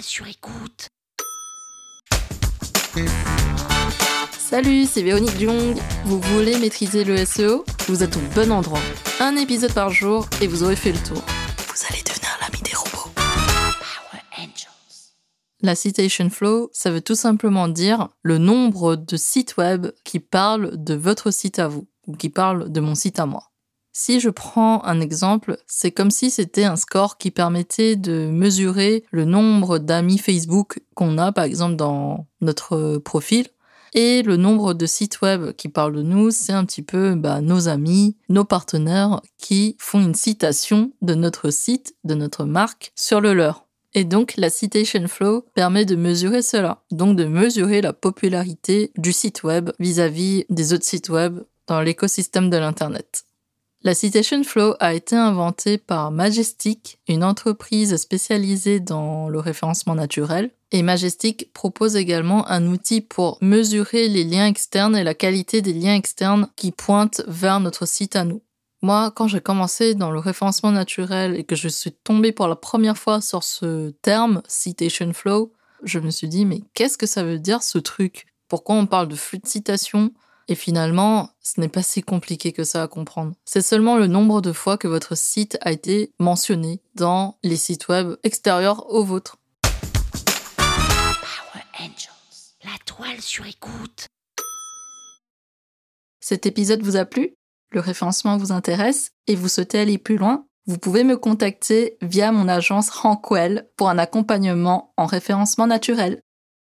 sur écoute. Salut, c'est Véronique Jung. Vous voulez maîtriser le SEO Vous êtes au bon endroit. Un épisode par jour et vous aurez fait le tour. Vous allez devenir l'ami des robots. Power Angels. La citation flow, ça veut tout simplement dire le nombre de sites web qui parlent de votre site à vous ou qui parlent de mon site à moi. Si je prends un exemple, c'est comme si c'était un score qui permettait de mesurer le nombre d'amis Facebook qu'on a par exemple dans notre profil et le nombre de sites web qui parlent de nous, c'est un petit peu bah, nos amis, nos partenaires qui font une citation de notre site, de notre marque sur le leur. Et donc la citation flow permet de mesurer cela, donc de mesurer la popularité du site web vis-à-vis des autres sites web dans l'écosystème de l'Internet. La Citation Flow a été inventée par Majestic, une entreprise spécialisée dans le référencement naturel. Et Majestic propose également un outil pour mesurer les liens externes et la qualité des liens externes qui pointent vers notre site à nous. Moi, quand j'ai commencé dans le référencement naturel et que je suis tombée pour la première fois sur ce terme, Citation Flow, je me suis dit, mais qu'est-ce que ça veut dire ce truc? Pourquoi on parle de flux de citation? Et finalement, ce n'est pas si compliqué que ça à comprendre. C'est seulement le nombre de fois que votre site a été mentionné dans les sites web extérieurs au vôtre. Power Angels. La toile sur écoute. Cet épisode vous a plu? Le référencement vous intéresse? Et vous souhaitez aller plus loin? Vous pouvez me contacter via mon agence Rankwell pour un accompagnement en référencement naturel.